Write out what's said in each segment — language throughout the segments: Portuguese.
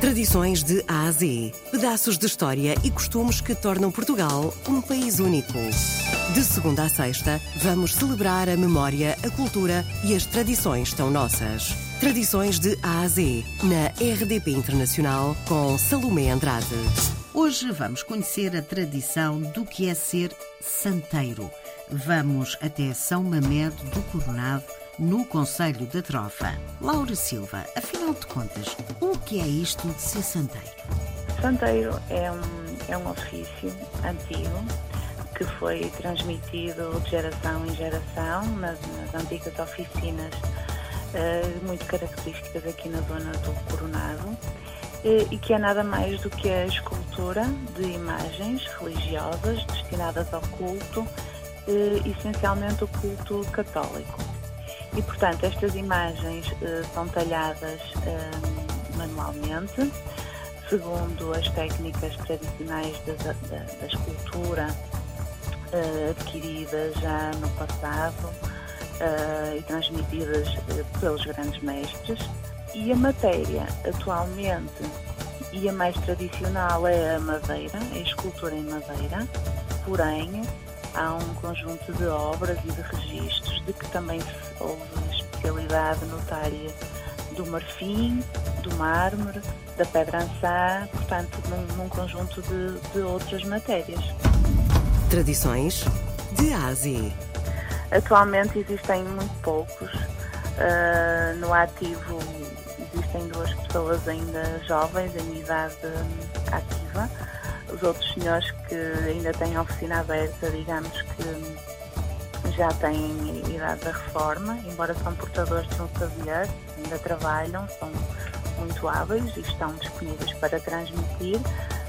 Tradições de A a Z. Pedaços de história e costumes que tornam Portugal um país único. De segunda a sexta, vamos celebrar a memória, a cultura e as tradições tão nossas. Tradições de A a Z, na RDP Internacional, com Salomé Andrade. Hoje vamos conhecer a tradição do que é ser santeiro. Vamos até São Mamed do Coronado no Conselho da Trofa. Laura Silva, afinal de contas, o que é isto de ser santeiro? Santeiro é um, é um ofício antigo que foi transmitido de geração em geração nas, nas antigas oficinas uh, muito características aqui na zona do Coronado uh, e que é nada mais do que a escultura de imagens religiosas destinadas ao culto, uh, essencialmente o culto católico. E, portanto, estas imagens uh, são talhadas uh, manualmente, segundo as técnicas tradicionais da, da, da escultura uh, adquiridas já no passado e transmitidas pelos grandes mestres. E a matéria, atualmente, e a mais tradicional é a madeira, a escultura em madeira, porém há um conjunto de obras e de registros de que também houve especialidade notária do marfim, do mármore, da pedra ansá, portanto, num, num conjunto de, de, outras matérias. Tradições de Ásia. Atualmente existem muito poucos. Uh, no ativo existem duas pessoas ainda jovens, em idade ativa os outros senhores que ainda têm a oficina aberta, digamos que já têm idade da reforma, embora são portadores de um saber, ainda trabalham, são muito hábeis e estão disponíveis para transmitir,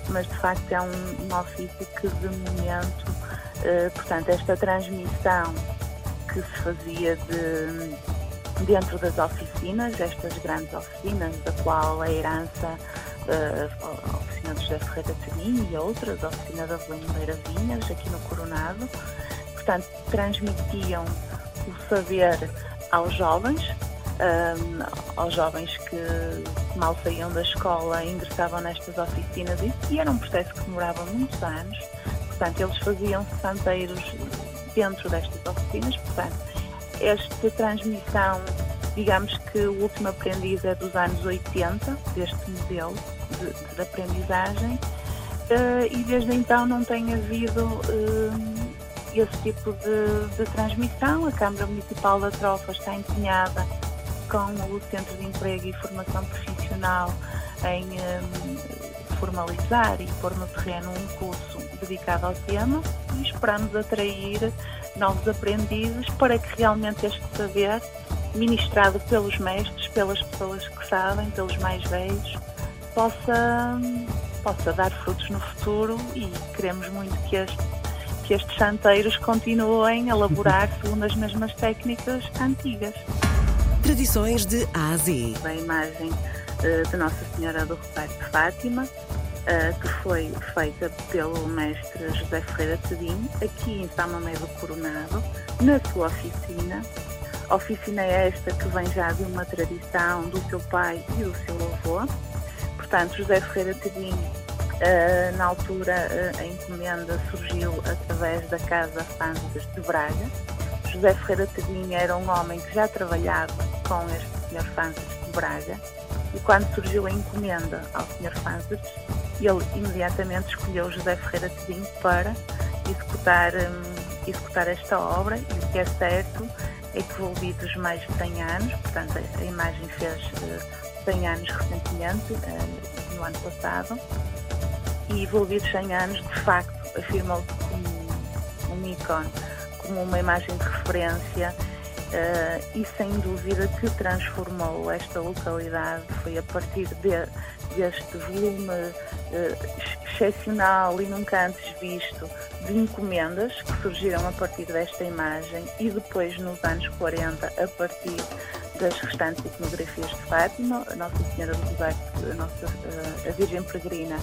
mas de facto é um, um ofício que de momento, eh, portanto, esta transmissão que se fazia de, dentro das oficinas, estas grandes oficinas, da qual a herança eh, José Ferreira Seguim e outras, a oficina da Belendeira Vinhas, aqui no Coronado. Portanto, transmitiam o saber aos jovens, um, aos jovens que mal saíam da escola ingressavam nestas oficinas e era um processo que demorava muitos anos. Portanto, eles faziam santeiros dentro destas oficinas. Portanto, esta transmissão, digamos que o último aprendiz é dos anos 80, deste modelo, de, de aprendizagem uh, e desde então não tem havido uh, esse tipo de, de, transmissão. A Câmara Municipal da Trofa está empenhada com o Centro de Emprego e Formação Profissional em um, eh, formalizar e pôr no terreno um curso dedicado ao tema e esperamos atrair novos aprendizes para que realmente este saber, ministrado pelos mestres, pelas pessoas que sabem, pelos mais velhos, possa, possa dar frutos no futuro e queremos muito que, este, que estes santeiros continuem a elaborar segundo as mesmas técnicas antigas. Tradições de Ásia. A imagem uh, de Nossa Senhora do Rosário de Fátima, uh, que foi feita pelo mestre José Ferreira Tedinho, aqui em São Mamé do Coronado, na sua oficina. A oficina é esta que vem já de uma tradição do seu pai e do seu avô Portanto, José Ferreira Tedinho, uh, na altura, uh, a encomenda surgiu através da Casa Fândigas de Braga. José Ferreira Tedinho era um homem que já trabalhava com este Sr. Fândigas de Braga e quando surgiu a encomenda ao Sr. Fândigas, ele imediatamente escolheu José Ferreira Tedinho para executar, um, executar esta obra e o que é certo é que envolvidos mais de 100 anos, portanto a, a imagem fez uh, 100 anos recentemente, eh, no ano passado, e envolvidos 100 anos, de facto, afirmou-se como um ícone, como uma imagem de referência uh, e sem dúvida que transformou esta localidade. Foi a partir de, deste volume uh, excepcional e nunca antes visto de encomendas que surgiram a partir desta imagem e depois nos anos 40 a partir das restantes iconografias de Fátima, Nossa Senhora do Rosário, a, Nossa, a Virgem Peregrina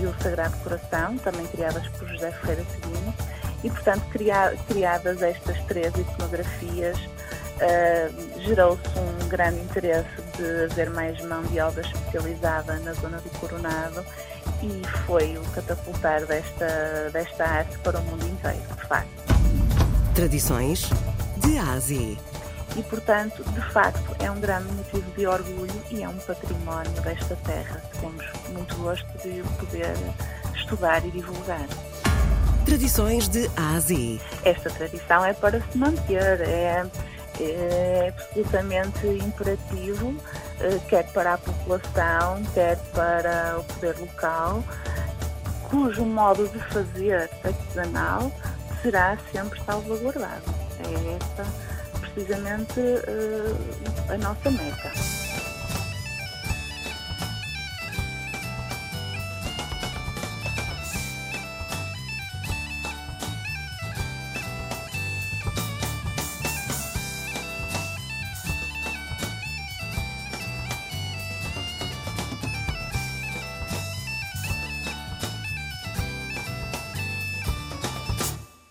e o Sagrado Coração, também criadas por José Ferreira Seguinho, e portanto criadas estas três iconografias uh, gerou-se um grande interesse de haver mais mão de obra especializada na zona do Coronado e foi o catapultar desta, desta arte para o mundo inteiro, de facto. Tradições de Ásia. E, portanto, de facto, é um grande motivo de orgulho e é um património desta terra que temos muito gosto de poder estudar e divulgar. Tradições de Ásia. Esta tradição é para se manter, é, é absolutamente imperativo, eh, quer para a população, quer para o poder local, cujo modo de fazer artesanal será sempre salvaguardado. É esta precisamente uh, a nossa meta.